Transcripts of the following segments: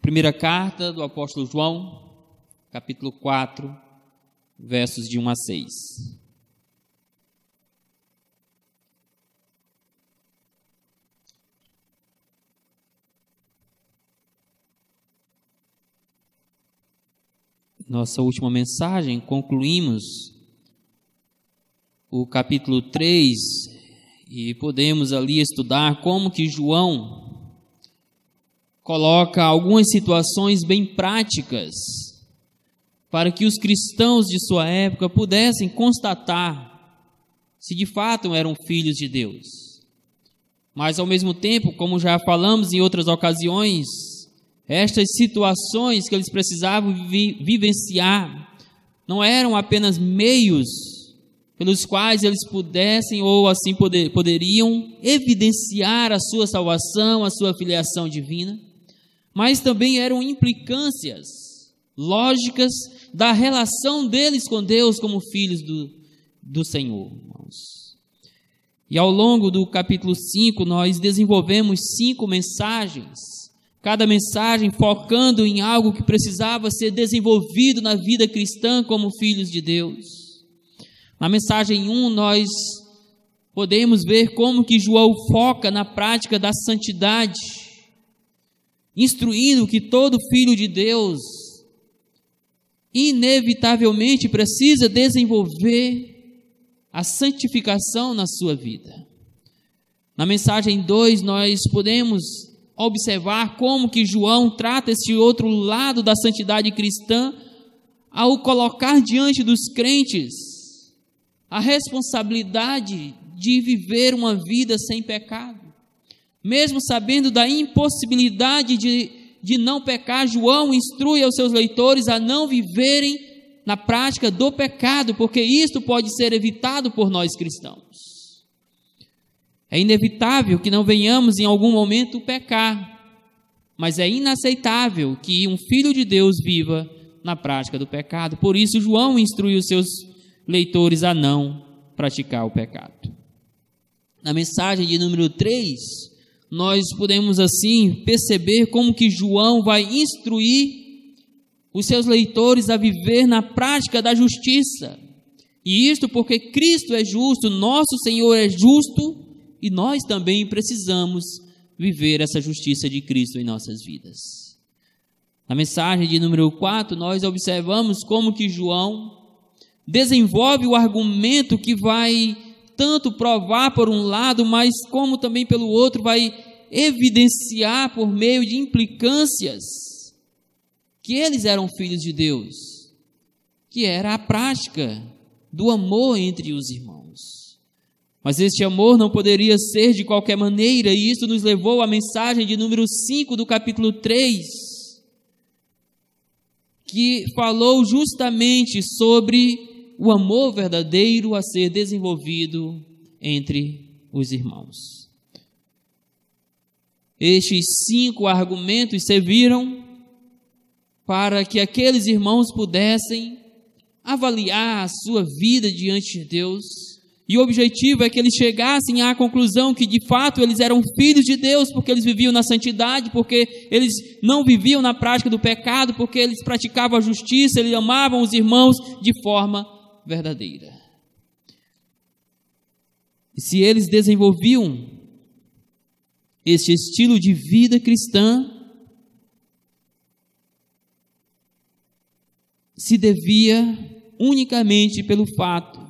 Primeira carta do apóstolo João, capítulo 4, versos de 1 a 6. Nossa última mensagem, concluímos o capítulo 3 e podemos ali estudar como que João coloca algumas situações bem práticas para que os cristãos de sua época pudessem constatar se de fato eram filhos de Deus. Mas ao mesmo tempo, como já falamos em outras ocasiões, estas situações que eles precisavam vi vivenciar não eram apenas meios pelos quais eles pudessem ou assim poder, poderiam evidenciar a sua salvação, a sua filiação divina, mas também eram implicâncias lógicas da relação deles com Deus como filhos do, do Senhor. Irmãos. E ao longo do capítulo 5, nós desenvolvemos cinco mensagens, cada mensagem focando em algo que precisava ser desenvolvido na vida cristã como filhos de Deus. Na mensagem 1, um, nós podemos ver como que João foca na prática da santidade instruindo que todo filho de Deus inevitavelmente precisa desenvolver a santificação na sua vida. Na mensagem 2, nós podemos observar como que João trata esse outro lado da santidade cristã ao colocar diante dos crentes a responsabilidade de viver uma vida sem pecado. Mesmo sabendo da impossibilidade de, de não pecar, João instrui aos seus leitores a não viverem na prática do pecado, porque isto pode ser evitado por nós cristãos. É inevitável que não venhamos em algum momento pecar, mas é inaceitável que um filho de Deus viva na prática do pecado. Por isso, João instrui os seus leitores a não praticar o pecado. Na mensagem de número 3, nós podemos assim perceber como que João vai instruir os seus leitores a viver na prática da justiça. E isto porque Cristo é justo, nosso Senhor é justo e nós também precisamos viver essa justiça de Cristo em nossas vidas. Na mensagem de número 4, nós observamos como que João desenvolve o argumento que vai tanto provar por um lado, mas como também pelo outro vai evidenciar por meio de implicâncias que eles eram filhos de Deus, que era a prática do amor entre os irmãos. Mas este amor não poderia ser de qualquer maneira, e isso nos levou à mensagem de número 5 do capítulo 3, que falou justamente sobre o amor verdadeiro a ser desenvolvido entre os irmãos. Estes cinco argumentos serviram para que aqueles irmãos pudessem avaliar a sua vida diante de Deus. E o objetivo é que eles chegassem à conclusão que de fato eles eram filhos de Deus, porque eles viviam na santidade, porque eles não viviam na prática do pecado, porque eles praticavam a justiça, eles amavam os irmãos de forma verdadeira. E se eles desenvolviam este estilo de vida cristã, se devia unicamente pelo fato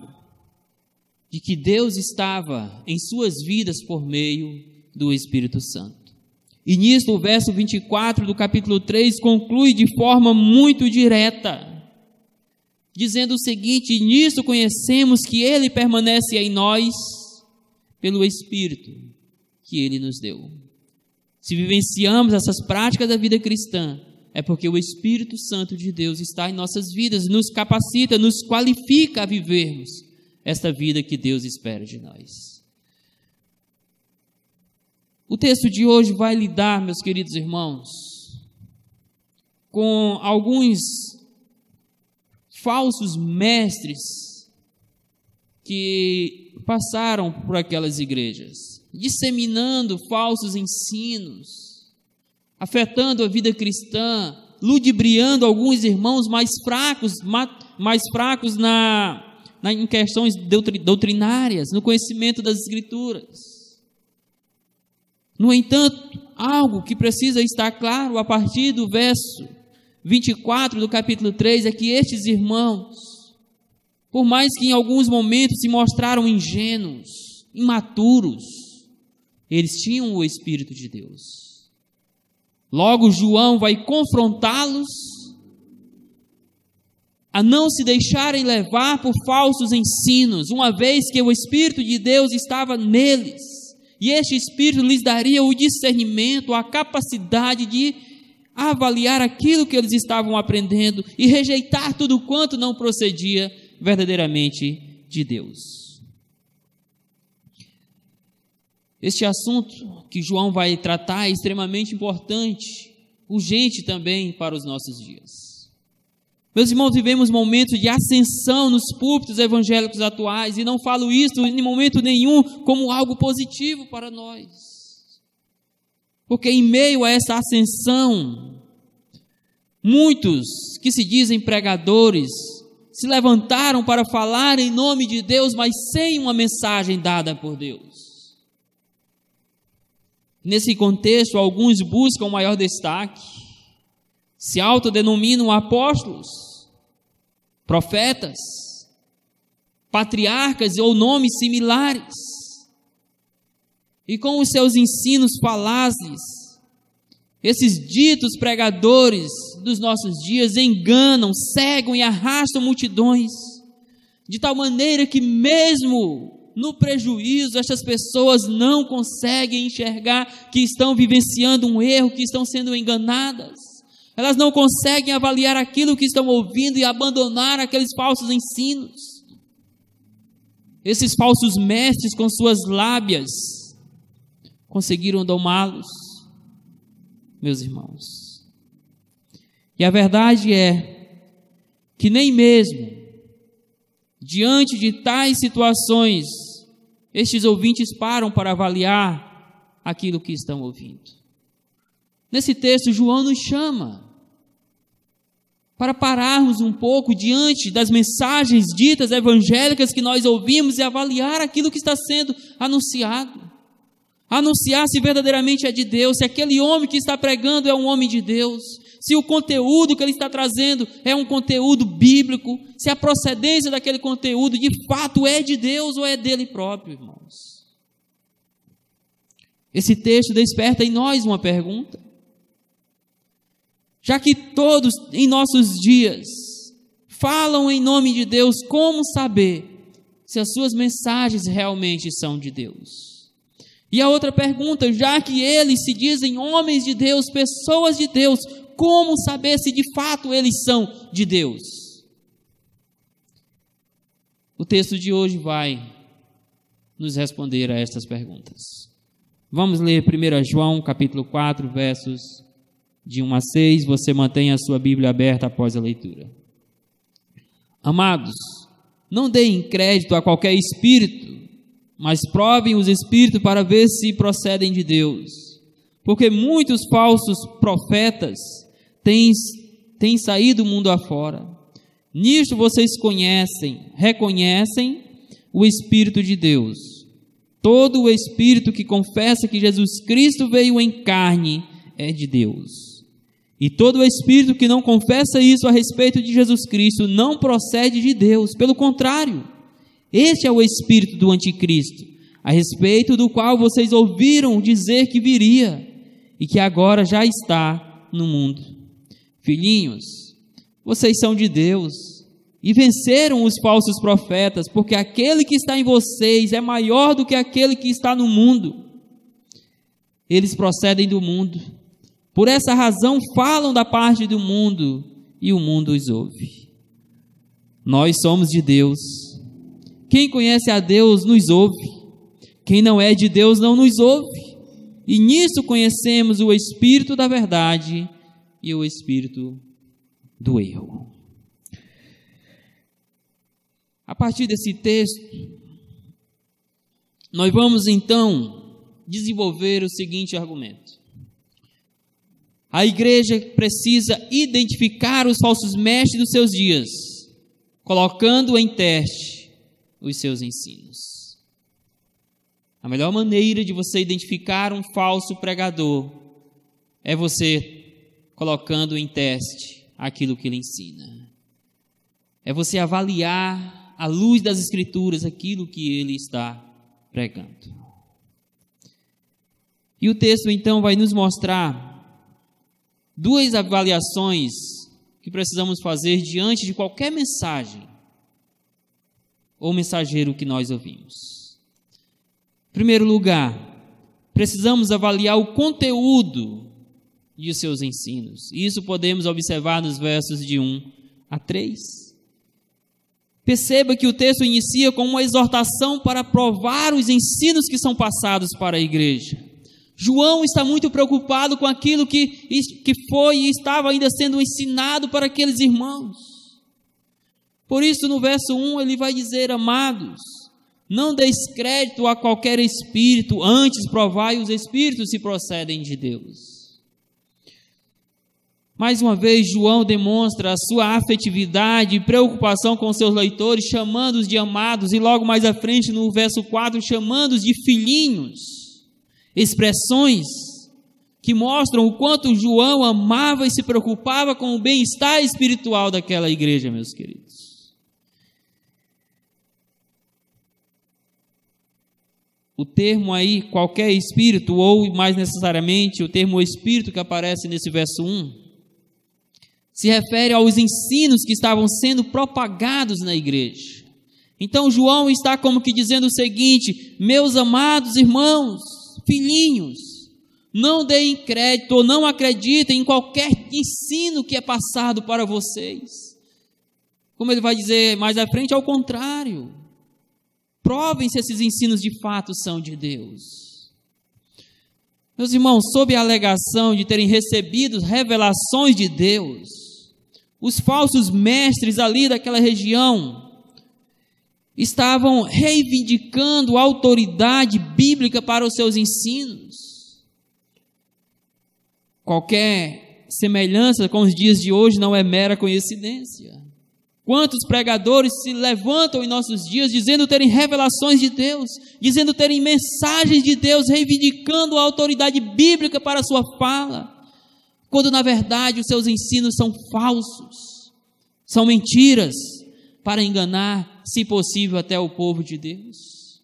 de que Deus estava em suas vidas por meio do Espírito Santo. E nisto o verso 24 do capítulo 3 conclui de forma muito direta dizendo o seguinte: Nisso conhecemos que Ele permanece em nós pelo Espírito que Ele nos deu. Se vivenciamos essas práticas da vida cristã, é porque o Espírito Santo de Deus está em nossas vidas, nos capacita, nos qualifica a vivermos esta vida que Deus espera de nós. O texto de hoje vai lidar, meus queridos irmãos, com alguns falsos mestres que passaram por aquelas igrejas, disseminando falsos ensinos, afetando a vida cristã, ludibriando alguns irmãos mais fracos, mais fracos na, na em questões doutrinárias, no conhecimento das Escrituras. No entanto, algo que precisa estar claro a partir do verso 24 do capítulo 3 é que estes irmãos, por mais que em alguns momentos se mostraram ingênuos, imaturos, eles tinham o Espírito de Deus. Logo, João vai confrontá-los a não se deixarem levar por falsos ensinos, uma vez que o Espírito de Deus estava neles. E este Espírito lhes daria o discernimento, a capacidade de avaliar aquilo que eles estavam aprendendo e rejeitar tudo quanto não procedia verdadeiramente de Deus. Este assunto que João vai tratar é extremamente importante, urgente também para os nossos dias. Meus irmãos, vivemos momentos de ascensão nos púlpitos evangélicos atuais, e não falo isso em momento nenhum como algo positivo para nós. Porque em meio a essa ascensão, muitos que se dizem pregadores se levantaram para falar em nome de Deus, mas sem uma mensagem dada por Deus. Nesse contexto, alguns buscam maior destaque, se autodenominam apóstolos, profetas, patriarcas ou nomes similares. E com os seus ensinos falazes, esses ditos pregadores dos nossos dias enganam, cegam e arrastam multidões, de tal maneira que, mesmo no prejuízo, estas pessoas não conseguem enxergar que estão vivenciando um erro, que estão sendo enganadas. Elas não conseguem avaliar aquilo que estão ouvindo e abandonar aqueles falsos ensinos. Esses falsos mestres, com suas lábias, conseguiram domá-los, meus irmãos. E a verdade é que nem mesmo diante de tais situações, estes ouvintes param para avaliar aquilo que estão ouvindo. Nesse texto, João nos chama para pararmos um pouco diante das mensagens ditas evangélicas que nós ouvimos e avaliar aquilo que está sendo anunciado. Anunciar se verdadeiramente é de Deus, se aquele homem que está pregando é um homem de Deus, se o conteúdo que ele está trazendo é um conteúdo bíblico, se a procedência daquele conteúdo de fato é de Deus ou é dele próprio, irmãos. Esse texto desperta em nós uma pergunta. Já que todos em nossos dias falam em nome de Deus, como saber se as suas mensagens realmente são de Deus? E a outra pergunta, já que eles se dizem homens de Deus, pessoas de Deus, como saber se de fato eles são de Deus? O texto de hoje vai nos responder a estas perguntas. Vamos ler 1 João capítulo 4, versos de 1 a 6, você mantém a sua Bíblia aberta após a leitura. Amados, não deem crédito a qualquer espírito, mas provem os espíritos para ver se procedem de Deus. Porque muitos falsos profetas têm, têm saído do mundo afora. Nisto vocês conhecem, reconhecem o Espírito de Deus. Todo o Espírito que confessa que Jesus Cristo veio em carne é de Deus. E todo espírito que não confessa isso a respeito de Jesus Cristo não procede de Deus, pelo contrário, este é o espírito do anticristo, a respeito do qual vocês ouviram dizer que viria e que agora já está no mundo. Filhinhos, vocês são de Deus e venceram os falsos profetas, porque aquele que está em vocês é maior do que aquele que está no mundo. Eles procedem do mundo por essa razão falam da parte do mundo e o mundo os ouve. Nós somos de Deus. Quem conhece a Deus nos ouve. Quem não é de Deus não nos ouve. E nisso conhecemos o espírito da verdade e o espírito do erro. A partir desse texto, nós vamos então desenvolver o seguinte argumento. A igreja precisa identificar os falsos mestres dos seus dias, colocando em teste os seus ensinos. A melhor maneira de você identificar um falso pregador é você colocando em teste aquilo que ele ensina. É você avaliar à luz das escrituras aquilo que ele está pregando. E o texto então vai nos mostrar duas avaliações que precisamos fazer diante de qualquer mensagem ou mensageiro que nós ouvimos. Em primeiro lugar, precisamos avaliar o conteúdo de seus ensinos. Isso podemos observar nos versos de 1 a 3. Perceba que o texto inicia com uma exortação para provar os ensinos que são passados para a igreja. João está muito preocupado com aquilo que, que foi e estava ainda sendo ensinado para aqueles irmãos. Por isso, no verso 1, ele vai dizer: Amados, não deis crédito a qualquer espírito, antes provai os espíritos se procedem de Deus. Mais uma vez, João demonstra a sua afetividade e preocupação com seus leitores, chamando-os de amados, e logo mais à frente, no verso 4, chamando-os de filhinhos expressões que mostram o quanto João amava e se preocupava com o bem-estar espiritual daquela igreja, meus queridos. O termo aí, qualquer espírito, ou mais necessariamente o termo espírito que aparece nesse verso 1, se refere aos ensinos que estavam sendo propagados na igreja. Então João está como que dizendo o seguinte: meus amados irmãos, filhinhos, não deem crédito ou não acreditem em qualquer ensino que é passado para vocês. Como ele vai dizer mais à frente, ao contrário. Provem se esses ensinos de fato são de Deus. Meus irmãos, sob a alegação de terem recebido revelações de Deus, os falsos mestres ali daquela região estavam reivindicando autoridade bíblica para os seus ensinos. Qualquer semelhança com os dias de hoje não é mera coincidência. Quantos pregadores se levantam em nossos dias dizendo terem revelações de Deus, dizendo terem mensagens de Deus, reivindicando a autoridade bíblica para a sua fala, quando na verdade os seus ensinos são falsos, são mentiras para enganar se possível, até o povo de Deus.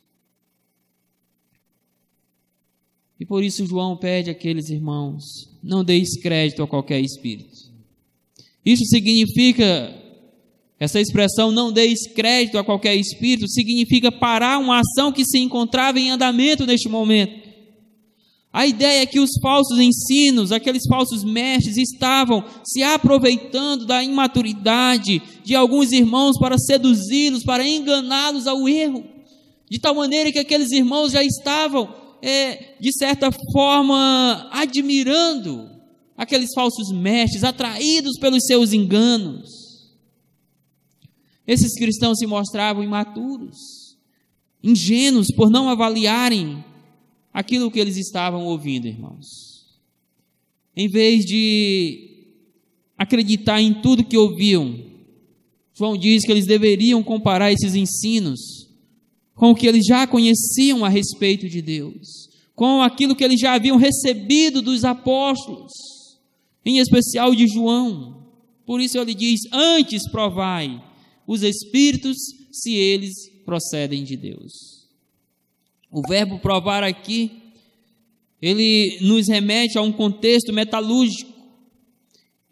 E por isso João pede àqueles irmãos: não deis crédito a qualquer espírito. Isso significa, essa expressão não deis crédito a qualquer espírito, significa parar uma ação que se encontrava em andamento neste momento. A ideia é que os falsos ensinos, aqueles falsos mestres, estavam se aproveitando da imaturidade de alguns irmãos para seduzi-los, para enganá-los ao erro, de tal maneira que aqueles irmãos já estavam, é, de certa forma, admirando aqueles falsos mestres, atraídos pelos seus enganos. Esses cristãos se mostravam imaturos, ingênuos por não avaliarem aquilo que eles estavam ouvindo, irmãos. Em vez de acreditar em tudo que ouviam, João diz que eles deveriam comparar esses ensinos com o que eles já conheciam a respeito de Deus, com aquilo que eles já haviam recebido dos apóstolos, em especial de João. Por isso ele diz: Antes provai os espíritos se eles procedem de Deus. O verbo provar aqui, ele nos remete a um contexto metalúrgico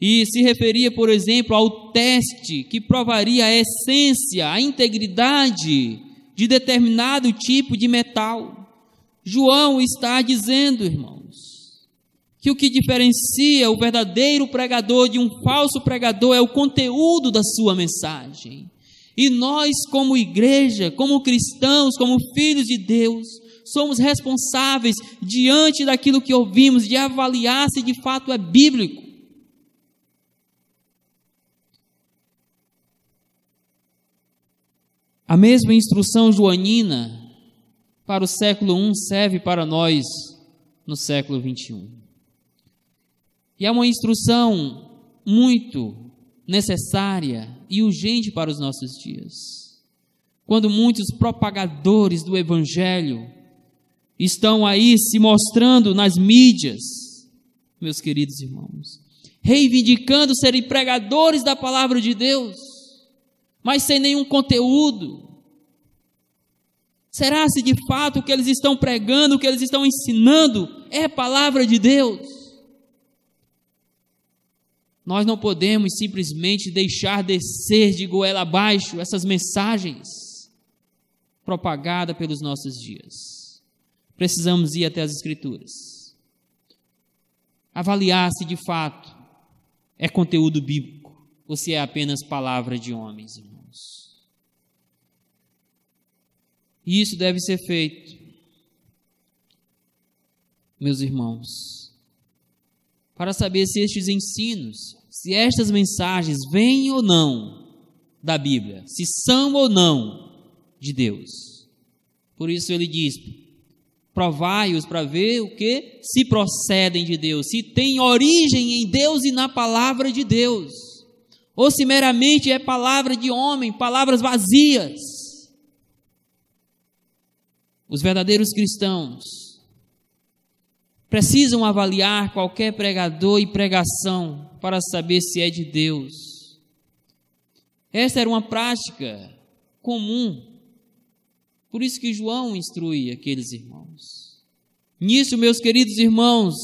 e se referia, por exemplo, ao teste que provaria a essência, a integridade de determinado tipo de metal. João está dizendo, irmãos, que o que diferencia o verdadeiro pregador de um falso pregador é o conteúdo da sua mensagem. E nós, como igreja, como cristãos, como filhos de Deus, somos responsáveis diante daquilo que ouvimos, de avaliar se de fato é bíblico. A mesma instrução joanina para o século I serve para nós no século XXI. E é uma instrução muito necessária e urgente para os nossos dias. Quando muitos propagadores do Evangelho estão aí se mostrando nas mídias, meus queridos irmãos, reivindicando serem pregadores da palavra de Deus, mas sem nenhum conteúdo. Será se de fato o que eles estão pregando, o que eles estão ensinando é palavra de Deus? Nós não podemos simplesmente deixar descer de goela abaixo essas mensagens propagadas pelos nossos dias. Precisamos ir até as Escrituras, avaliar se de fato é conteúdo bíblico ou se é apenas palavra de homens, irmãos. E isso deve ser feito, meus irmãos, para saber se estes ensinos, se estas mensagens vêm ou não da Bíblia, se são ou não de Deus. Por isso ele diz: provai-os para ver o que se procedem de Deus, se tem origem em Deus e na palavra de Deus, ou se meramente é palavra de homem, palavras vazias. Os verdadeiros cristãos precisam avaliar qualquer pregador e pregação para saber se é de Deus. Essa era uma prática comum. Por isso que João instrui aqueles irmãos. Nisso, meus queridos irmãos,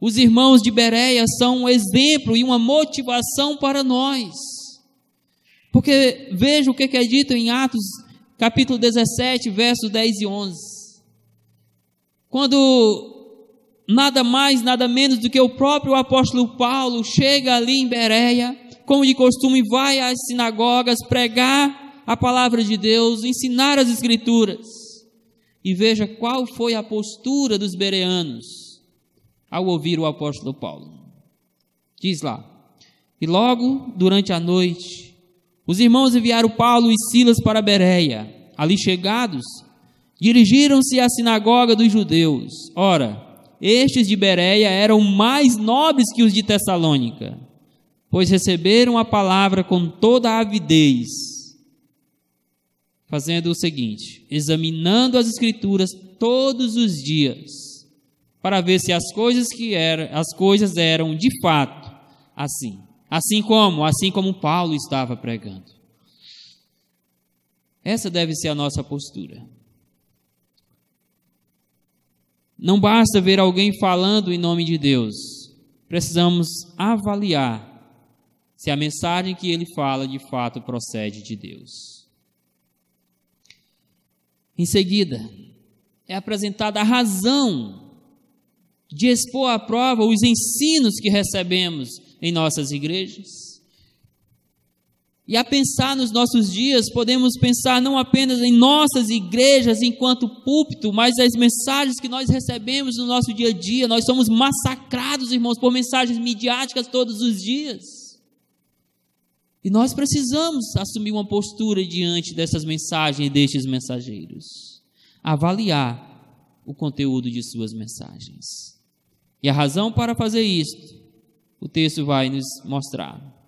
os irmãos de Bereia são um exemplo e uma motivação para nós. Porque veja o que é dito em Atos capítulo 17, versos 10 e 11. Quando nada mais, nada menos do que o próprio apóstolo Paulo chega ali em Bereia, como de costume, vai às sinagogas pregar a palavra de Deus, ensinar as escrituras. E veja qual foi a postura dos bereanos ao ouvir o apóstolo Paulo. Diz lá: E logo durante a noite, os irmãos enviaram Paulo e Silas para Bereia. Ali chegados, dirigiram-se à sinagoga dos judeus. Ora, estes de Bereia eram mais nobres que os de Tessalônica, pois receberam a palavra com toda a avidez, fazendo o seguinte: examinando as escrituras todos os dias, para ver se as coisas que eram, as coisas eram de fato assim, assim como, assim como Paulo estava pregando. Essa deve ser a nossa postura. Não basta ver alguém falando em nome de Deus. Precisamos avaliar se a mensagem que ele fala de fato procede de Deus. Em seguida, é apresentada a razão de expor à prova os ensinos que recebemos em nossas igrejas. E a pensar nos nossos dias, podemos pensar não apenas em nossas igrejas enquanto púlpito, mas as mensagens que nós recebemos no nosso dia a dia. Nós somos massacrados, irmãos, por mensagens midiáticas todos os dias. E nós precisamos assumir uma postura diante dessas mensagens e destes mensageiros. Avaliar o conteúdo de suas mensagens. E a razão para fazer isto, o texto vai nos mostrar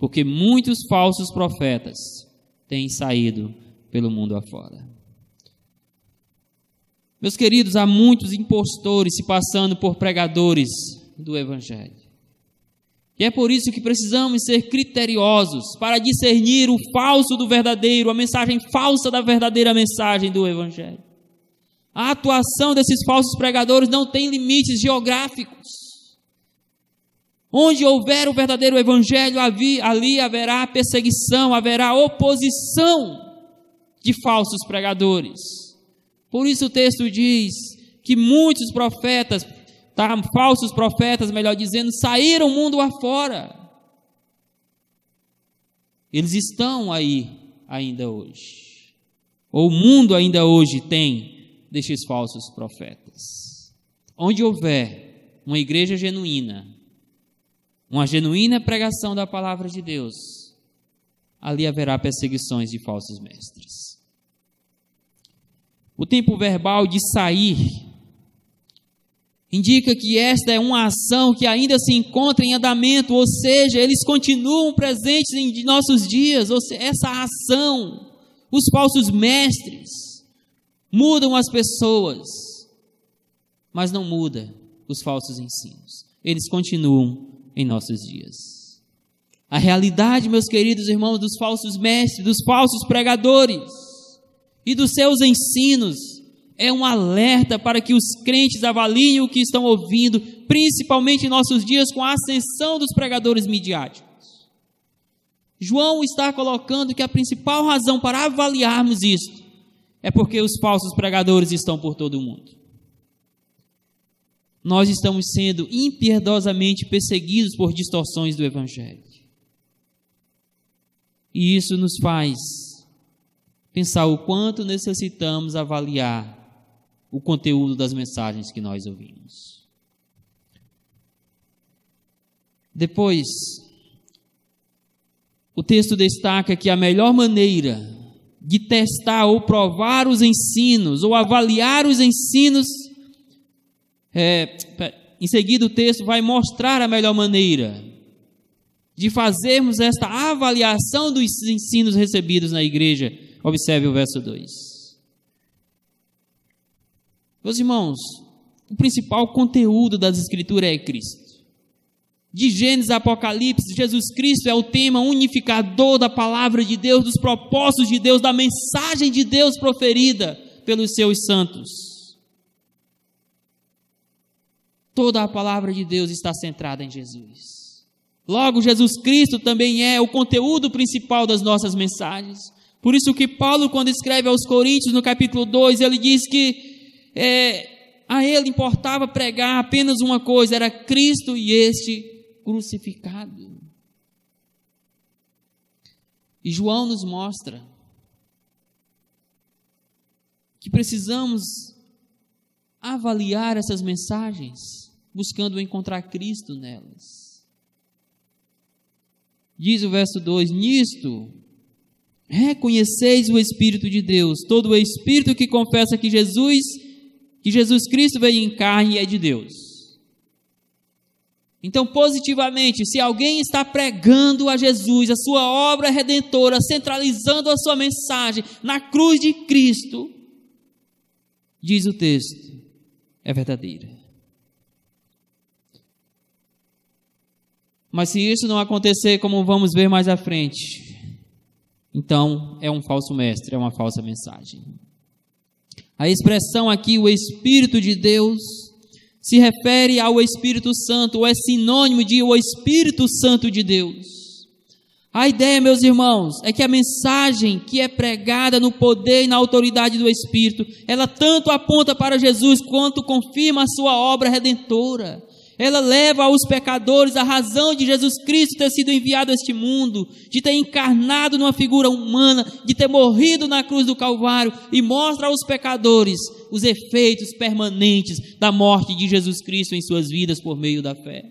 porque muitos falsos profetas têm saído pelo mundo afora. Meus queridos, há muitos impostores se passando por pregadores do Evangelho. E é por isso que precisamos ser criteriosos para discernir o falso do verdadeiro, a mensagem falsa da verdadeira mensagem do Evangelho. A atuação desses falsos pregadores não tem limites geográficos. Onde houver o verdadeiro evangelho, ali haverá perseguição, haverá oposição de falsos pregadores. Por isso o texto diz que muitos profetas, tá, falsos profetas, melhor dizendo, saíram mundo afora. Eles estão aí ainda hoje. Ou o mundo ainda hoje tem destes falsos profetas. Onde houver uma igreja genuína, uma genuína pregação da palavra de Deus, ali haverá perseguições de falsos mestres. O tempo verbal de sair indica que esta é uma ação que ainda se encontra em andamento, ou seja, eles continuam presentes em nossos dias, seja, essa ação, os falsos mestres mudam as pessoas, mas não muda os falsos ensinos. Eles continuam em nossos dias. A realidade, meus queridos irmãos, dos falsos mestres, dos falsos pregadores e dos seus ensinos é um alerta para que os crentes avaliem o que estão ouvindo, principalmente em nossos dias com a ascensão dos pregadores midiáticos. João está colocando que a principal razão para avaliarmos isto é porque os falsos pregadores estão por todo o mundo. Nós estamos sendo impiedosamente perseguidos por distorções do Evangelho. E isso nos faz pensar o quanto necessitamos avaliar o conteúdo das mensagens que nós ouvimos. Depois, o texto destaca que a melhor maneira de testar ou provar os ensinos, ou avaliar os ensinos, é, em seguida o texto vai mostrar a melhor maneira de fazermos esta avaliação dos ensinos recebidos na igreja. Observe o verso 2. Meus irmãos, o principal conteúdo das Escrituras é Cristo. De Gênesis a Apocalipse, Jesus Cristo é o tema unificador da palavra de Deus, dos propósitos de Deus, da mensagem de Deus proferida pelos seus santos. Toda a palavra de Deus está centrada em Jesus. Logo, Jesus Cristo também é o conteúdo principal das nossas mensagens. Por isso que Paulo, quando escreve aos Coríntios, no capítulo 2, ele diz que é, a ele importava pregar apenas uma coisa, era Cristo e este crucificado. E João nos mostra que precisamos avaliar essas mensagens, buscando encontrar Cristo nelas. Diz o verso 2: Nisto reconheceis o Espírito de Deus. Todo o Espírito que confessa que Jesus, que Jesus Cristo veio em carne é de Deus. Então, positivamente, se alguém está pregando a Jesus, a sua obra redentora, centralizando a sua mensagem na cruz de Cristo, diz o texto, é verdadeira. Mas se isso não acontecer, como vamos ver mais à frente, então é um falso mestre, é uma falsa mensagem. A expressão aqui, o Espírito de Deus, se refere ao Espírito Santo, ou é sinônimo de o Espírito Santo de Deus. A ideia, meus irmãos, é que a mensagem que é pregada no poder e na autoridade do Espírito, ela tanto aponta para Jesus quanto confirma a sua obra redentora ela leva aos pecadores a razão de Jesus Cristo ter sido enviado a este mundo, de ter encarnado numa figura humana, de ter morrido na cruz do Calvário e mostra aos pecadores os efeitos permanentes da morte de Jesus Cristo em suas vidas por meio da fé.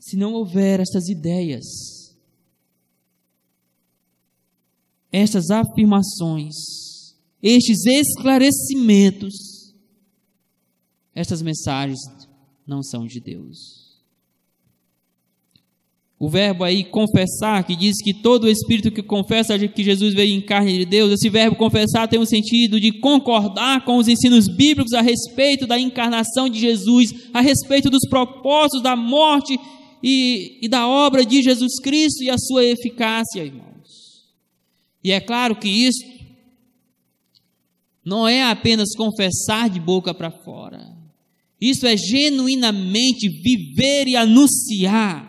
Se não houver estas ideias, estas afirmações, estes esclarecimentos, estas mensagens não são de Deus. O verbo aí confessar, que diz que todo espírito que confessa que Jesus veio em carne de Deus, esse verbo confessar tem o sentido de concordar com os ensinos bíblicos a respeito da encarnação de Jesus, a respeito dos propósitos da morte e, e da obra de Jesus Cristo e a sua eficácia, irmãos. E é claro que isso não é apenas confessar de boca para fora. Isso é genuinamente viver e anunciar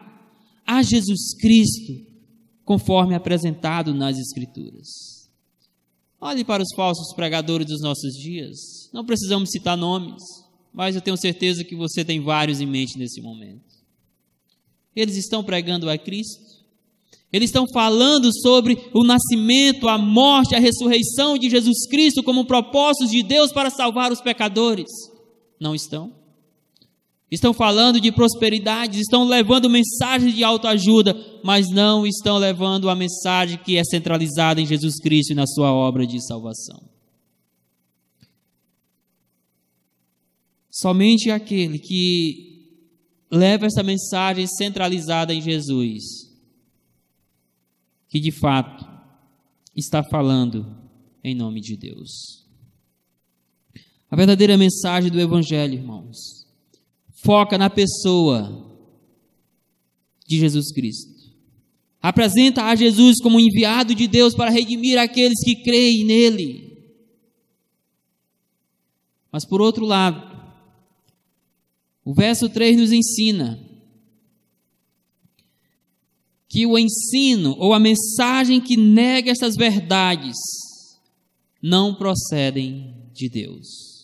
a Jesus Cristo, conforme apresentado nas Escrituras. Olhe para os falsos pregadores dos nossos dias. Não precisamos citar nomes, mas eu tenho certeza que você tem vários em mente nesse momento. Eles estão pregando a Cristo. Eles estão falando sobre o nascimento, a morte, a ressurreição de Jesus Cristo como propósitos de Deus para salvar os pecadores. Não estão? Estão falando de prosperidade, estão levando mensagens de autoajuda, mas não estão levando a mensagem que é centralizada em Jesus Cristo e na sua obra de salvação. Somente aquele que leva essa mensagem centralizada em Jesus, que de fato está falando em nome de Deus. A verdadeira mensagem do Evangelho, irmãos, foca na pessoa de Jesus Cristo. Apresenta a Jesus como enviado de Deus para redimir aqueles que creem nele. Mas por outro lado, o verso 3 nos ensina que o ensino ou a mensagem que nega estas verdades não procedem de Deus.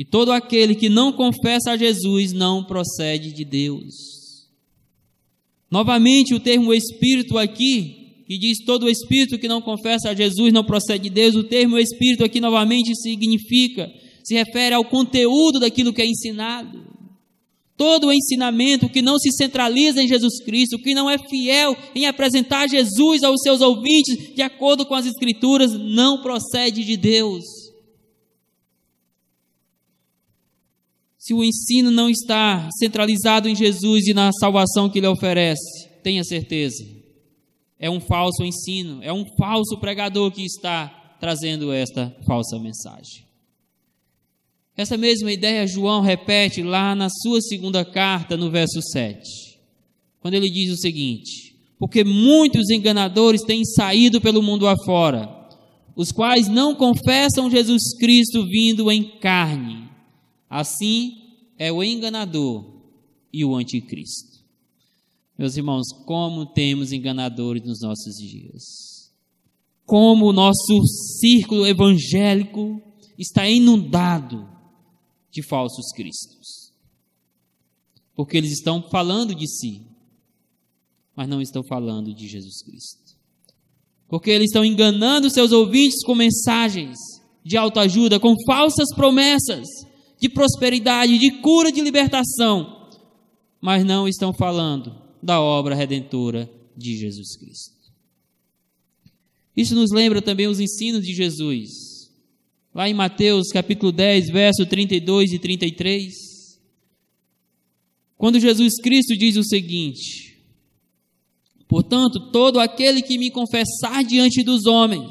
E todo aquele que não confessa a Jesus não procede de Deus. Novamente, o termo Espírito aqui, que diz todo Espírito que não confessa a Jesus não procede de Deus, o termo Espírito aqui novamente significa, se refere ao conteúdo daquilo que é ensinado. Todo o ensinamento que não se centraliza em Jesus Cristo, que não é fiel em apresentar Jesus aos seus ouvintes de acordo com as Escrituras, não procede de Deus. Se o ensino não está centralizado em Jesus e na salvação que ele oferece, tenha certeza, é um falso ensino, é um falso pregador que está trazendo esta falsa mensagem. Essa mesma ideia João repete lá na sua segunda carta, no verso 7, quando ele diz o seguinte: Porque muitos enganadores têm saído pelo mundo afora, os quais não confessam Jesus Cristo vindo em carne. Assim é o enganador e o anticristo. Meus irmãos, como temos enganadores nos nossos dias. Como o nosso círculo evangélico está inundado de falsos cristos. Porque eles estão falando de si, mas não estão falando de Jesus Cristo. Porque eles estão enganando seus ouvintes com mensagens de autoajuda, com falsas promessas de prosperidade, de cura, de libertação, mas não estão falando da obra redentora de Jesus Cristo. Isso nos lembra também os ensinos de Jesus Lá em Mateus capítulo 10, verso 32 e 33. Quando Jesus Cristo diz o seguinte: Portanto, todo aquele que me confessar diante dos homens,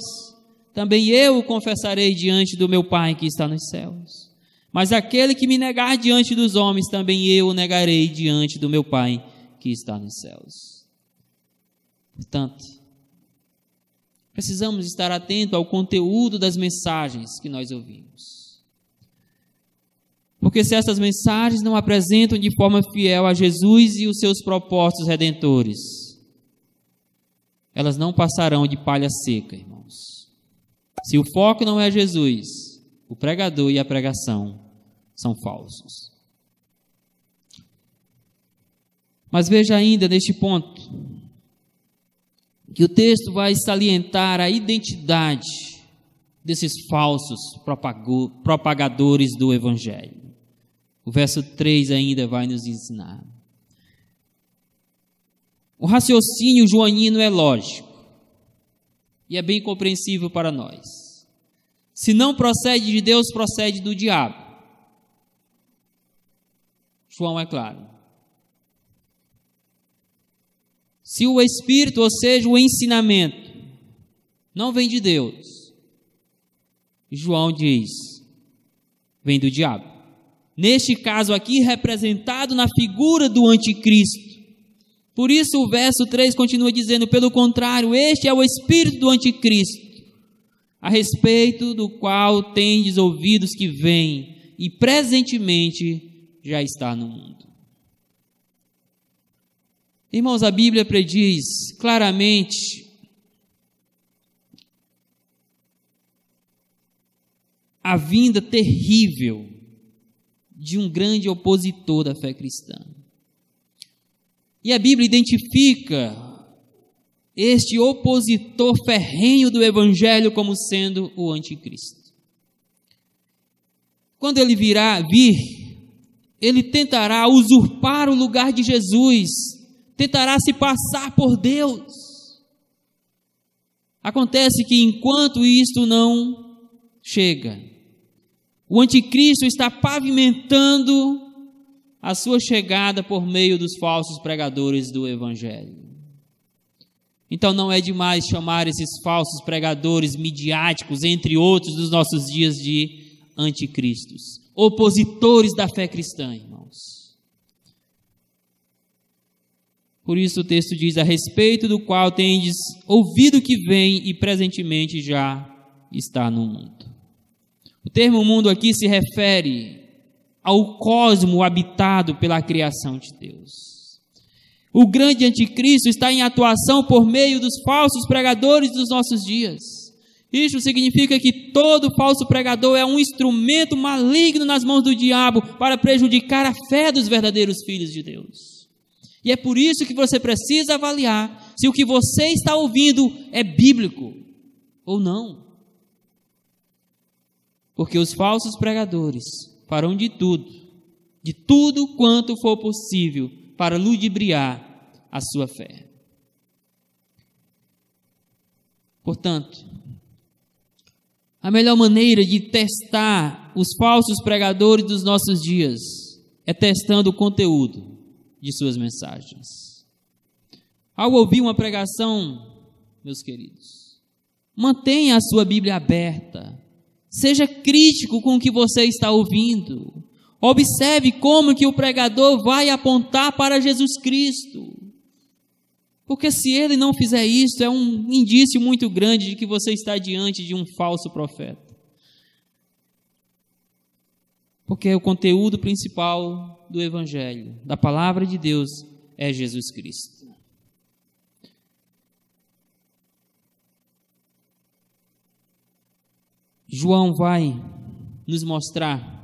também eu o confessarei diante do meu Pai que está nos céus. Mas aquele que me negar diante dos homens, também eu o negarei diante do meu Pai que está nos céus. Portanto, Precisamos estar atento ao conteúdo das mensagens que nós ouvimos. Porque se essas mensagens não apresentam de forma fiel a Jesus e os seus propósitos redentores, elas não passarão de palha seca, irmãos. Se o foco não é Jesus, o pregador e a pregação são falsos. Mas veja ainda neste ponto, que o texto vai salientar a identidade desses falsos propagadores do Evangelho. O verso 3 ainda vai nos ensinar. O raciocínio joanino é lógico e é bem compreensível para nós. Se não procede de Deus, procede do diabo. João é claro. Se o Espírito, ou seja, o ensinamento, não vem de Deus, João diz, vem do diabo. Neste caso aqui, representado na figura do anticristo. Por isso o verso 3 continua dizendo: pelo contrário, este é o espírito do anticristo, a respeito do qual tendes ouvidos que vem e presentemente já está no mundo. Irmãos, a Bíblia prediz claramente a vinda terrível de um grande opositor da fé cristã. E a Bíblia identifica este opositor ferrenho do Evangelho como sendo o anticristo. Quando ele virá, vir, ele tentará usurpar o lugar de Jesus tentará se passar por Deus. Acontece que enquanto isto não chega, O anticristo está pavimentando a sua chegada por meio dos falsos pregadores do evangelho. Então não é demais chamar esses falsos pregadores midiáticos, entre outros dos nossos dias, de anticristos, opositores da fé cristã, irmãos. Por isso o texto diz: a respeito do qual tendes ouvido que vem e presentemente já está no mundo. O termo mundo aqui se refere ao cosmo habitado pela criação de Deus. O grande anticristo está em atuação por meio dos falsos pregadores dos nossos dias. Isso significa que todo falso pregador é um instrumento maligno nas mãos do diabo para prejudicar a fé dos verdadeiros filhos de Deus. E é por isso que você precisa avaliar se o que você está ouvindo é bíblico ou não. Porque os falsos pregadores farão de tudo, de tudo quanto for possível, para ludibriar a sua fé. Portanto, a melhor maneira de testar os falsos pregadores dos nossos dias é testando o conteúdo de suas mensagens. Ao ouvir uma pregação, meus queridos, mantenha a sua Bíblia aberta. Seja crítico com o que você está ouvindo. Observe como que o pregador vai apontar para Jesus Cristo. Porque se ele não fizer isso, é um indício muito grande de que você está diante de um falso profeta. Porque o conteúdo principal do Evangelho, da palavra de Deus, é Jesus Cristo. João vai nos mostrar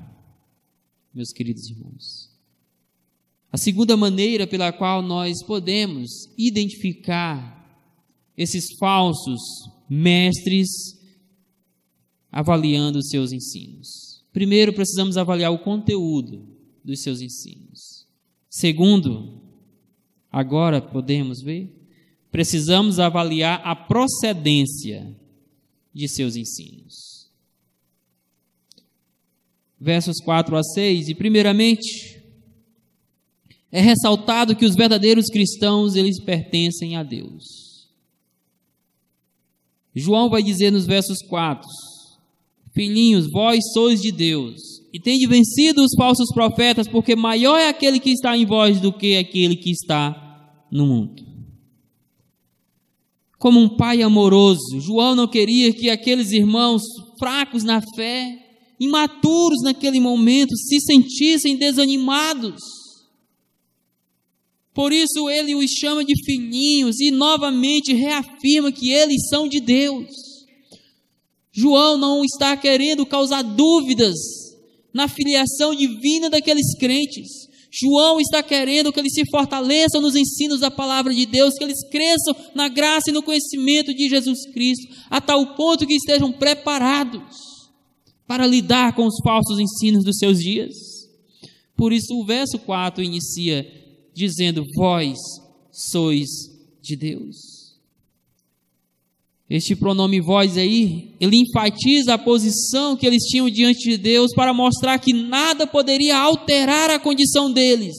meus queridos irmãos. A segunda maneira pela qual nós podemos identificar esses falsos mestres avaliando os seus ensinos. Primeiro, precisamos avaliar o conteúdo dos seus ensinos. Segundo, agora podemos ver, precisamos avaliar a procedência de seus ensinos versos 4 a 6, e primeiramente é ressaltado que os verdadeiros cristãos, eles pertencem a Deus. João vai dizer nos versos 4: Filhinhos, vós sois de Deus, e tende vencido os falsos profetas, porque maior é aquele que está em vós do que aquele que está no mundo. Como um pai amoroso, João não queria que aqueles irmãos fracos na fé, imaturos naquele momento, se sentissem desanimados. Por isso ele os chama de filhinhos e novamente reafirma que eles são de Deus. João não está querendo causar dúvidas na filiação divina daqueles crentes. João está querendo que eles se fortaleçam nos ensinos da palavra de Deus, que eles cresçam na graça e no conhecimento de Jesus Cristo, a tal ponto que estejam preparados para lidar com os falsos ensinos dos seus dias. Por isso, o verso 4 inicia dizendo: Vós sois de Deus. Este pronome vós aí, ele enfatiza a posição que eles tinham diante de Deus para mostrar que nada poderia alterar a condição deles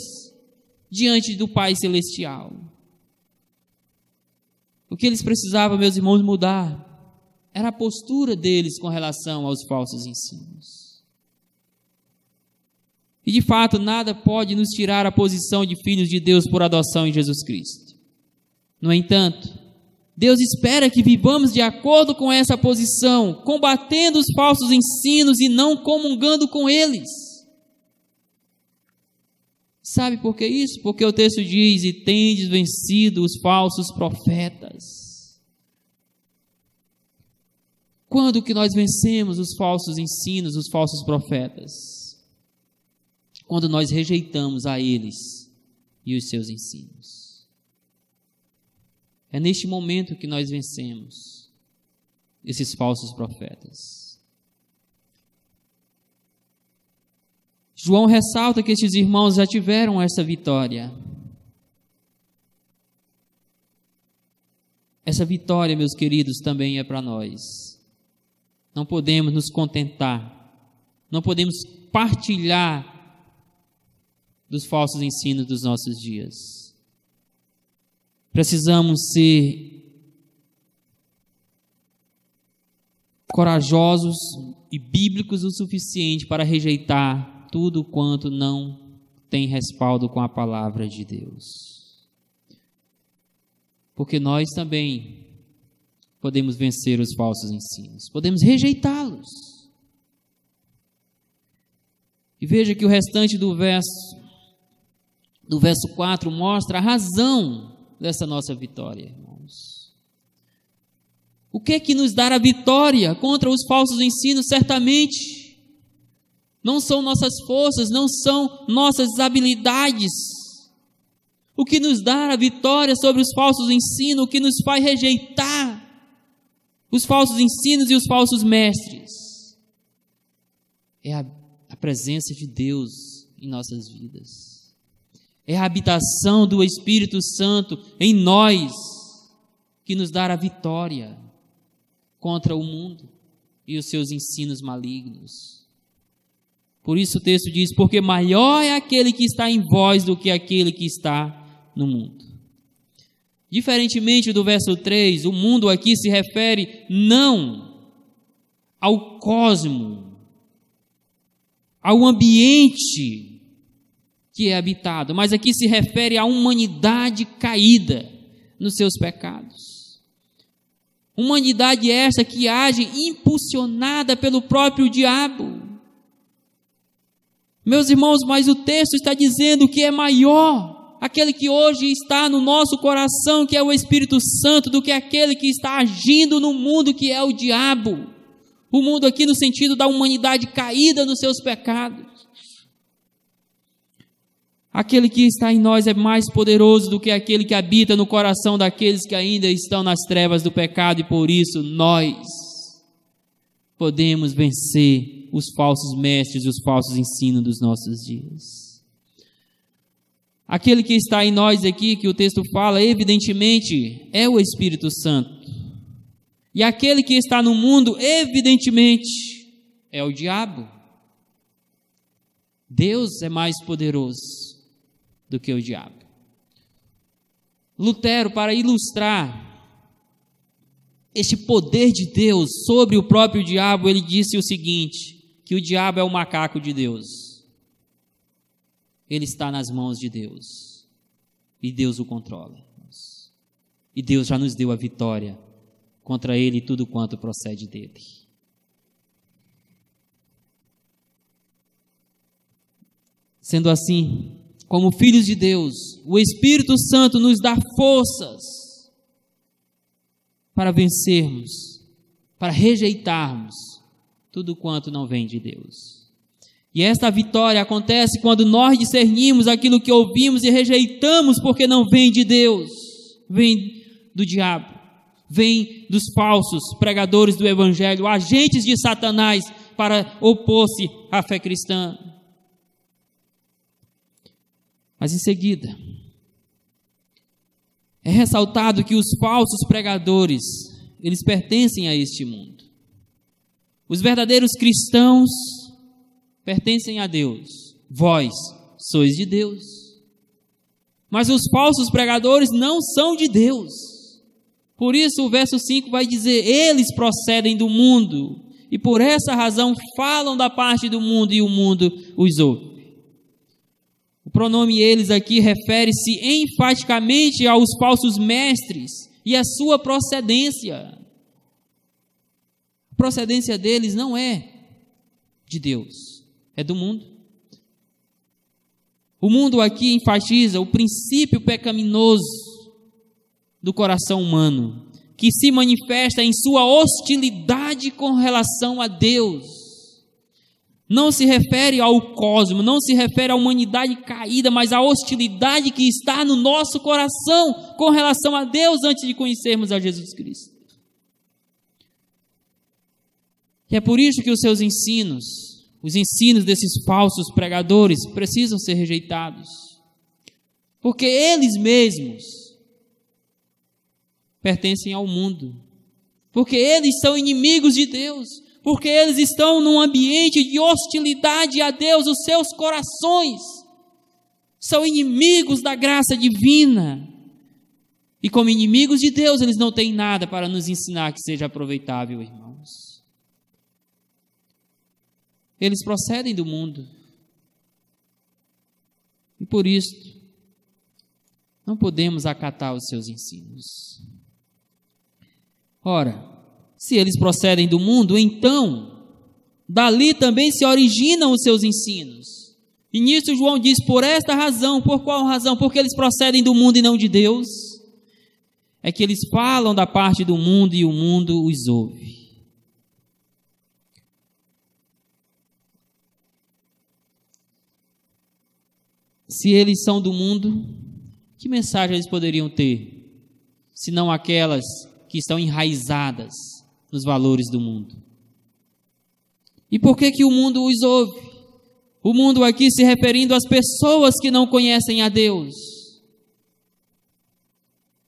diante do Pai Celestial. O que eles precisavam, meus irmãos, mudar era a postura deles com relação aos falsos ensinos. E de fato, nada pode nos tirar a posição de filhos de Deus por adoção em Jesus Cristo. No entanto, Deus espera que vivamos de acordo com essa posição, combatendo os falsos ensinos e não comungando com eles. Sabe por que isso? Porque o texto diz: E tendes vencido os falsos profetas. Quando que nós vencemos os falsos ensinos, os falsos profetas? Quando nós rejeitamos a eles e os seus ensinos. É neste momento que nós vencemos esses falsos profetas. João ressalta que esses irmãos já tiveram essa vitória. Essa vitória, meus queridos, também é para nós. Não podemos nos contentar Não podemos partilhar dos falsos ensinos dos nossos dias. Precisamos ser corajosos e bíblicos o suficiente para rejeitar tudo quanto não tem respaldo com a palavra de Deus. Porque nós também podemos vencer os falsos ensinos, podemos rejeitá-los. E veja que o restante do verso do verso 4 mostra a razão dessa nossa vitória, irmãos. O que é que nos dá a vitória contra os falsos ensinos? Certamente não são nossas forças, não são nossas habilidades. O que nos dá a vitória sobre os falsos ensinos, o que nos faz rejeitar os falsos ensinos e os falsos mestres, é a, a presença de Deus em nossas vidas é a habitação do Espírito Santo em nós que nos dá a vitória contra o mundo e os seus ensinos malignos. Por isso o texto diz: Porque maior é aquele que está em vós do que aquele que está no mundo. Diferentemente do verso 3, o mundo aqui se refere não ao cosmo, ao ambiente que é habitado, mas aqui se refere à humanidade caída nos seus pecados. Humanidade esta que age impulsionada pelo próprio diabo. Meus irmãos, mas o texto está dizendo que é maior aquele que hoje está no nosso coração, que é o Espírito Santo, do que aquele que está agindo no mundo, que é o diabo. O mundo aqui no sentido da humanidade caída nos seus pecados. Aquele que está em nós é mais poderoso do que aquele que habita no coração daqueles que ainda estão nas trevas do pecado, e por isso nós podemos vencer os falsos mestres e os falsos ensinos dos nossos dias. Aquele que está em nós aqui, que o texto fala, evidentemente, é o Espírito Santo. E aquele que está no mundo, evidentemente, é o diabo. Deus é mais poderoso do que o diabo. Lutero, para ilustrar este poder de Deus sobre o próprio diabo, ele disse o seguinte: que o diabo é o macaco de Deus. Ele está nas mãos de Deus. E Deus o controla. E Deus já nos deu a vitória contra ele e tudo quanto procede dele. Sendo assim, como filhos de Deus, o Espírito Santo nos dá forças para vencermos, para rejeitarmos tudo quanto não vem de Deus. E esta vitória acontece quando nós discernimos aquilo que ouvimos e rejeitamos porque não vem de Deus, vem do diabo, vem dos falsos pregadores do Evangelho, agentes de Satanás para opor-se à fé cristã. Mas em seguida, é ressaltado que os falsos pregadores, eles pertencem a este mundo. Os verdadeiros cristãos pertencem a Deus. Vós sois de Deus. Mas os falsos pregadores não são de Deus. Por isso o verso 5 vai dizer: eles procedem do mundo e por essa razão falam da parte do mundo e o mundo os ouve. O pronome eles aqui refere-se enfaticamente aos falsos mestres e à sua procedência. A procedência deles não é de Deus, é do mundo. O mundo aqui enfatiza o princípio pecaminoso do coração humano, que se manifesta em sua hostilidade com relação a Deus não se refere ao cosmos, não se refere à humanidade caída, mas à hostilidade que está no nosso coração com relação a Deus antes de conhecermos a Jesus Cristo. E é por isso que os seus ensinos, os ensinos desses falsos pregadores, precisam ser rejeitados. Porque eles mesmos pertencem ao mundo. Porque eles são inimigos de Deus porque eles estão num ambiente de hostilidade a Deus, os seus corações são inimigos da graça divina. E como inimigos de Deus, eles não têm nada para nos ensinar que seja aproveitável, irmãos. Eles procedem do mundo. E por isso, não podemos acatar os seus ensinos. Ora, se eles procedem do mundo, então, dali também se originam os seus ensinos. E nisso João diz: por esta razão, por qual razão? Porque eles procedem do mundo e não de Deus. É que eles falam da parte do mundo e o mundo os ouve. Se eles são do mundo, que mensagem eles poderiam ter, se não aquelas que estão enraizadas nos valores do mundo. E por que que o mundo os ouve? O mundo aqui se referindo às pessoas que não conhecem a Deus.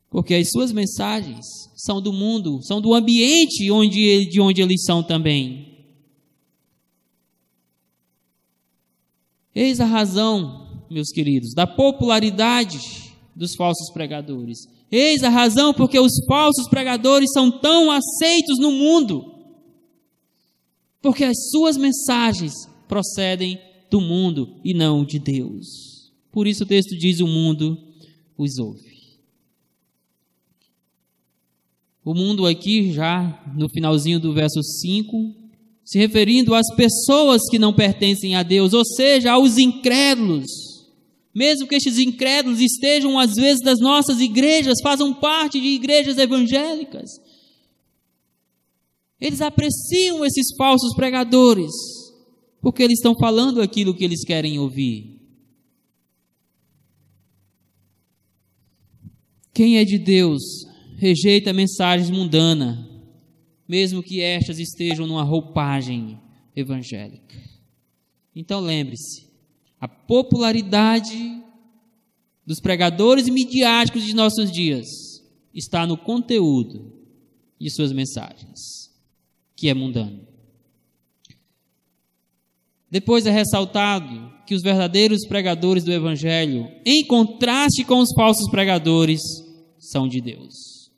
Porque as suas mensagens são do mundo, são do ambiente onde, de onde eles são também. Eis a razão, meus queridos, da popularidade dos falsos pregadores. Eis a razão porque os falsos pregadores são tão aceitos no mundo. Porque as suas mensagens procedem do mundo e não de Deus. Por isso o texto diz: o mundo os ouve. O mundo aqui, já no finalzinho do verso 5, se referindo às pessoas que não pertencem a Deus, ou seja, aos incrédulos mesmo que estes incrédulos estejam às vezes das nossas igrejas, façam parte de igrejas evangélicas. Eles apreciam esses falsos pregadores, porque eles estão falando aquilo que eles querem ouvir. Quem é de Deus rejeita mensagens mundanas, mesmo que estas estejam numa roupagem evangélica. Então lembre-se, a popularidade dos pregadores midiáticos de nossos dias está no conteúdo de suas mensagens, que é mundano. Depois é ressaltado que os verdadeiros pregadores do Evangelho, em contraste com os falsos pregadores, são de Deus.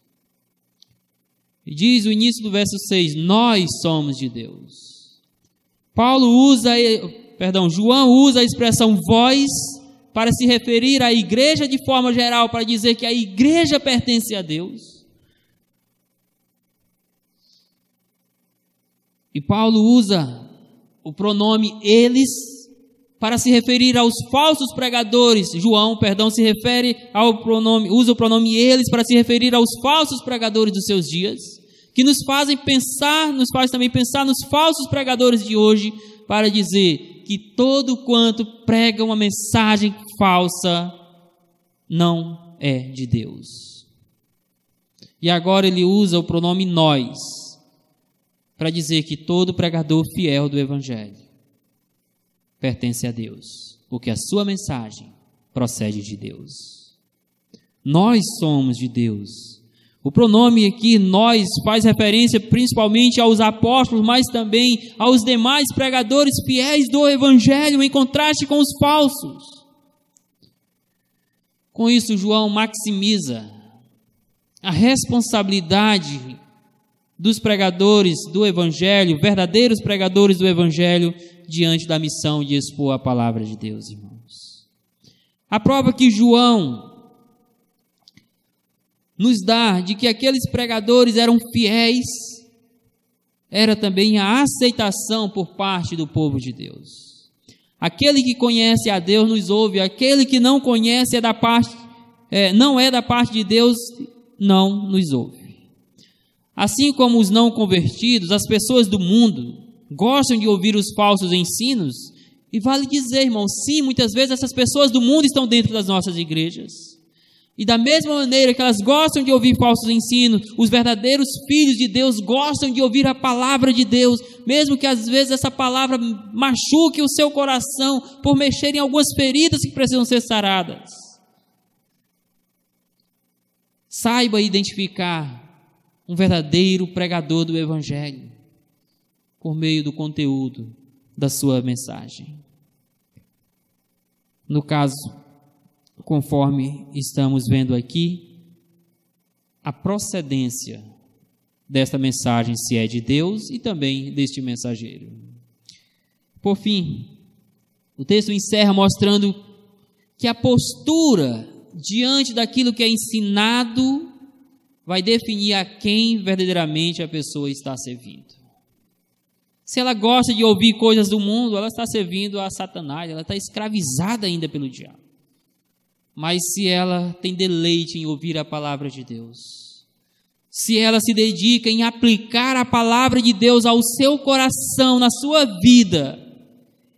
E diz o início do verso 6: Nós somos de Deus. Paulo usa perdão, João usa a expressão vós para se referir à igreja de forma geral, para dizer que a igreja pertence a Deus. E Paulo usa o pronome eles para se referir aos falsos pregadores. João, perdão, se refere ao pronome, usa o pronome eles para se referir aos falsos pregadores dos seus dias, que nos fazem pensar, nos faz também pensar nos falsos pregadores de hoje, para dizer que todo quanto prega uma mensagem falsa não é de Deus. E agora ele usa o pronome nós para dizer que todo pregador fiel do evangelho pertence a Deus, porque a sua mensagem procede de Deus. Nós somos de Deus o pronome aqui, nós, faz referência principalmente aos apóstolos, mas também aos demais pregadores fiéis do Evangelho, em contraste com os falsos. Com isso, João maximiza a responsabilidade dos pregadores do Evangelho, verdadeiros pregadores do Evangelho, diante da missão de expor a palavra de Deus, irmãos. A prova que João nos dá de que aqueles pregadores eram fiéis, era também a aceitação por parte do povo de Deus. Aquele que conhece a Deus nos ouve, aquele que não conhece é da parte, é, não é da parte de Deus, não nos ouve. Assim como os não convertidos, as pessoas do mundo gostam de ouvir os falsos ensinos, e vale dizer, irmão, sim, muitas vezes essas pessoas do mundo estão dentro das nossas igrejas. E da mesma maneira que elas gostam de ouvir falsos ensinos, os verdadeiros filhos de Deus gostam de ouvir a palavra de Deus, mesmo que às vezes essa palavra machuque o seu coração por mexer em algumas feridas que precisam ser saradas. Saiba identificar um verdadeiro pregador do Evangelho. por meio do conteúdo da sua mensagem. No caso, conforme estamos vendo aqui, a procedência desta mensagem se é de Deus e também deste mensageiro. Por fim, o texto encerra mostrando que a postura diante daquilo que é ensinado vai definir a quem verdadeiramente a pessoa está servindo. Se ela gosta de ouvir coisas do mundo, ela está servindo a Satanás, ela está escravizada ainda pelo diabo. Mas se ela tem deleite em ouvir a palavra de Deus, se ela se dedica em aplicar a palavra de Deus ao seu coração, na sua vida,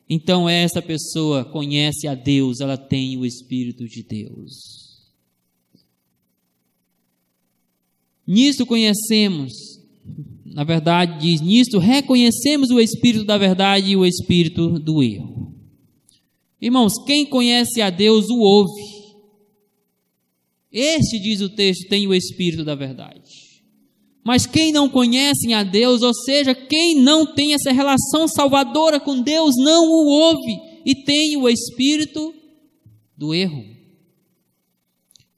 então essa pessoa conhece a Deus, ela tem o Espírito de Deus. Nisto conhecemos, na verdade, diz: nisto reconhecemos o Espírito da verdade e o Espírito do erro. Irmãos, quem conhece a Deus o ouve. Este, diz o texto, tem o Espírito da verdade. Mas quem não conhece a Deus, ou seja, quem não tem essa relação salvadora com Deus, não o ouve e tem o Espírito do erro.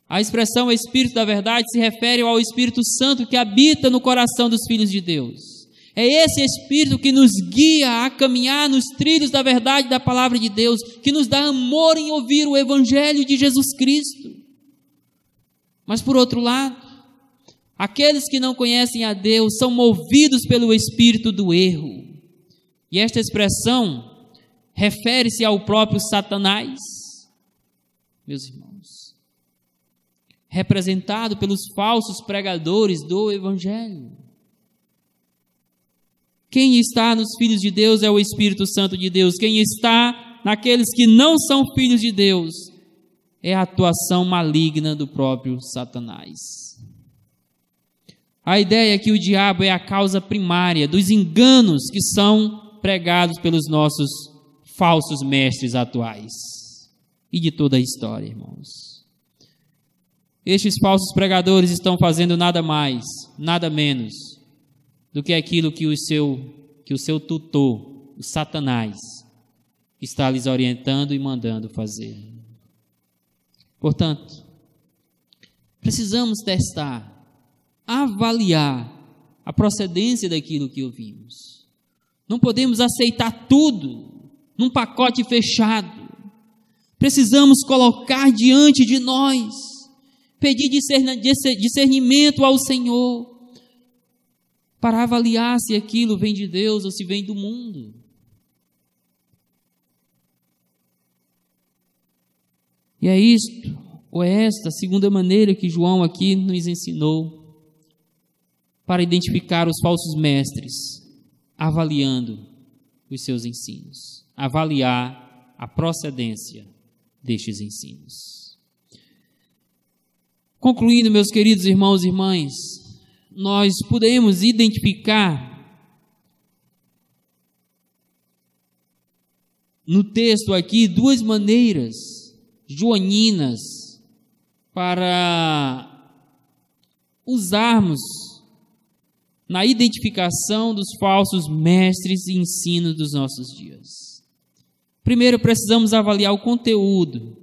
A expressão Espírito da Verdade se refere ao Espírito Santo que habita no coração dos filhos de Deus. É esse Espírito que nos guia a caminhar nos trilhos da verdade da palavra de Deus, que nos dá amor em ouvir o Evangelho de Jesus Cristo. Mas por outro lado, aqueles que não conhecem a Deus são movidos pelo espírito do erro. E esta expressão refere-se ao próprio Satanás, meus irmãos representado pelos falsos pregadores do Evangelho. Quem está nos filhos de Deus é o Espírito Santo de Deus. Quem está naqueles que não são filhos de Deus é a atuação maligna do próprio Satanás. A ideia é que o diabo é a causa primária dos enganos que são pregados pelos nossos falsos mestres atuais e de toda a história, irmãos. Estes falsos pregadores estão fazendo nada mais, nada menos do que aquilo que o seu que o seu tutor, o Satanás, está lhes orientando e mandando fazer. Portanto, precisamos testar, avaliar a procedência daquilo que ouvimos. Não podemos aceitar tudo num pacote fechado. Precisamos colocar diante de nós pedir discernimento ao Senhor para avaliar se aquilo vem de Deus ou se vem do mundo. E é isto, ou é esta segunda maneira que João aqui nos ensinou para identificar os falsos mestres, avaliando os seus ensinos, avaliar a procedência destes ensinos. Concluindo, meus queridos irmãos e irmãs, nós podemos identificar no texto aqui duas maneiras joaninas para usarmos na identificação dos falsos mestres e ensinos dos nossos dias. Primeiro, precisamos avaliar o conteúdo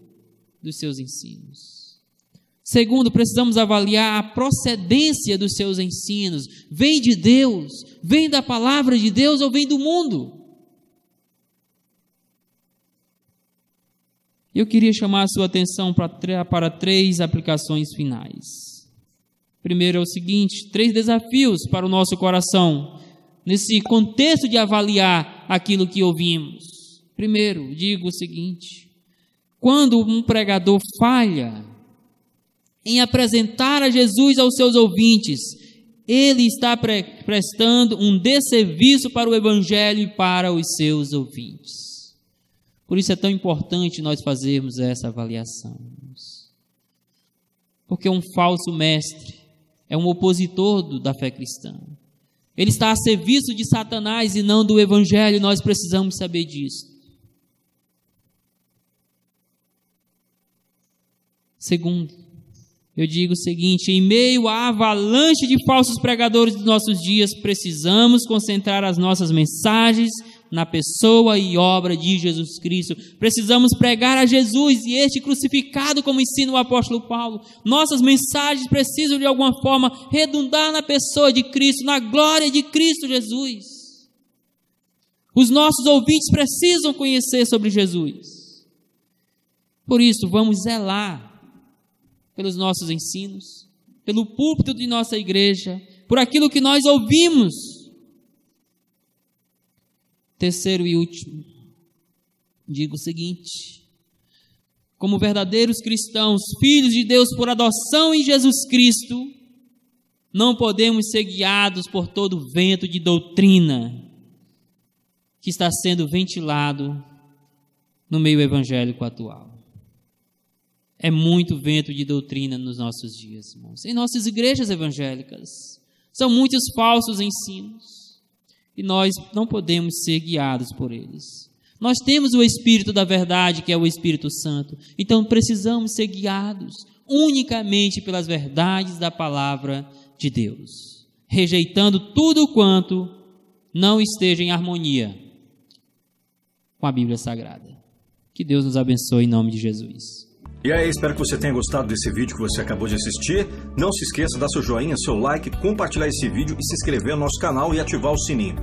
dos seus ensinos. Segundo, precisamos avaliar a procedência dos seus ensinos. Vem de Deus? Vem da palavra de Deus ou vem do mundo? Eu queria chamar a sua atenção para, três aplicações finais. Primeiro é o seguinte: três desafios para o nosso coração, nesse contexto de avaliar aquilo que ouvimos. Primeiro, digo o seguinte: quando um pregador falha, em apresentar a Jesus aos seus ouvintes, ele está pre prestando um desserviço para o Evangelho e para os seus ouvintes. Por isso é tão importante nós fazermos essa avaliação. Porque um falso mestre é um opositor do, da fé cristã. Ele está a serviço de Satanás e não do Evangelho, nós precisamos saber disso. Segundo, eu digo o seguinte: em meio à avalanche de falsos pregadores dos nossos dias, precisamos concentrar as nossas mensagens na pessoa e obra de Jesus Cristo. Precisamos pregar a Jesus e este crucificado, como ensina o apóstolo Paulo. Nossas mensagens precisam de alguma forma redundar na pessoa de Cristo, na glória de Cristo Jesus. Os nossos ouvintes precisam conhecer sobre Jesus. Por isso, vamos zelar pelos nossos ensinos, pelo púlpito de nossa igreja, por aquilo que nós ouvimos. Terceiro e último, digo o seguinte: como verdadeiros cristãos, filhos de Deus por adoção em Jesus Cristo, não podemos ser guiados por todo o vento de doutrina que está sendo ventilado no meio evangélico atual. É muito vento de doutrina nos nossos dias, irmãos. Em nossas igrejas evangélicas, são muitos falsos ensinos. E nós não podemos ser guiados por eles. Nós temos o Espírito da verdade, que é o Espírito Santo. Então precisamos ser guiados unicamente pelas verdades da palavra de Deus, rejeitando tudo quanto não esteja em harmonia com a Bíblia Sagrada. Que Deus nos abençoe em nome de Jesus. E aí, espero que você tenha gostado desse vídeo que você acabou de assistir. Não se esqueça de dar seu joinha, seu like, compartilhar esse vídeo e se inscrever no nosso canal e ativar o sininho.